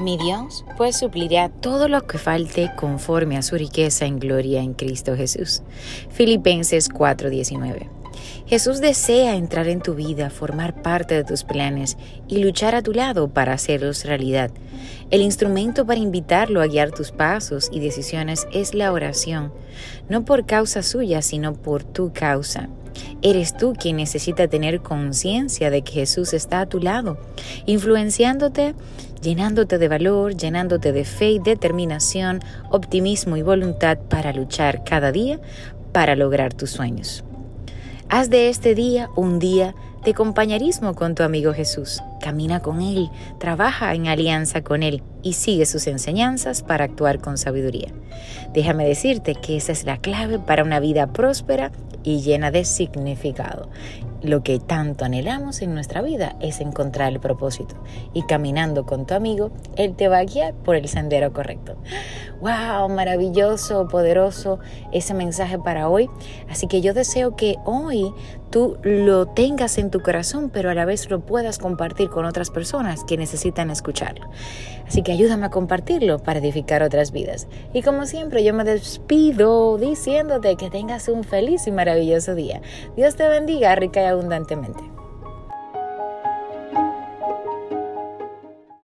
Mi Dios pues suplirá todo lo que falte conforme a su riqueza en gloria en Cristo Jesús. Filipenses 4:19. Jesús desea entrar en tu vida, formar parte de tus planes y luchar a tu lado para hacerlos realidad. El instrumento para invitarlo a guiar tus pasos y decisiones es la oración, no por causa suya, sino por tu causa. Eres tú quien necesita tener conciencia de que Jesús está a tu lado, influenciándote, llenándote de valor, llenándote de fe y determinación, optimismo y voluntad para luchar cada día para lograr tus sueños. Haz de este día un día de compañerismo con tu amigo Jesús. Camina con Él, trabaja en alianza con Él y sigue sus enseñanzas para actuar con sabiduría. Déjame decirte que esa es la clave para una vida próspera y llena de significado. Lo que tanto anhelamos en nuestra vida es encontrar el propósito y caminando con tu amigo, Él te va a guiar por el sendero correcto. ¡Wow! Maravilloso, poderoso ese mensaje para hoy. Así que yo deseo que hoy tú lo tengas en tu corazón, pero a la vez lo puedas compartir con otras personas que necesitan escucharlo. Así que ayúdame a compartirlo para edificar otras vidas. Y como siempre, yo me despido diciéndote que tengas un feliz y maravilloso día. Dios te bendiga rica y abundantemente.